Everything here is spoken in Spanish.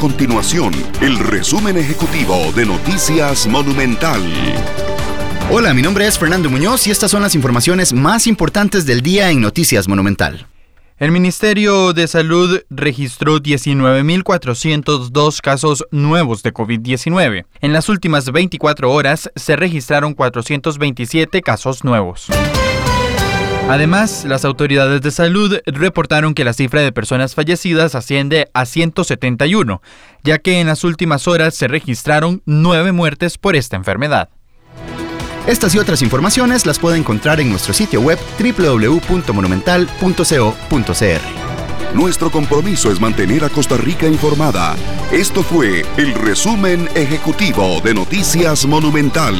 continuación el resumen ejecutivo de Noticias Monumental. Hola, mi nombre es Fernando Muñoz y estas son las informaciones más importantes del día en Noticias Monumental. El Ministerio de Salud registró 19.402 casos nuevos de COVID-19. En las últimas 24 horas se registraron 427 casos nuevos. Además, las autoridades de salud reportaron que la cifra de personas fallecidas asciende a 171, ya que en las últimas horas se registraron nueve muertes por esta enfermedad. Estas y otras informaciones las puede encontrar en nuestro sitio web www.monumental.co.cr. Nuestro compromiso es mantener a Costa Rica informada. Esto fue el resumen ejecutivo de Noticias Monumental.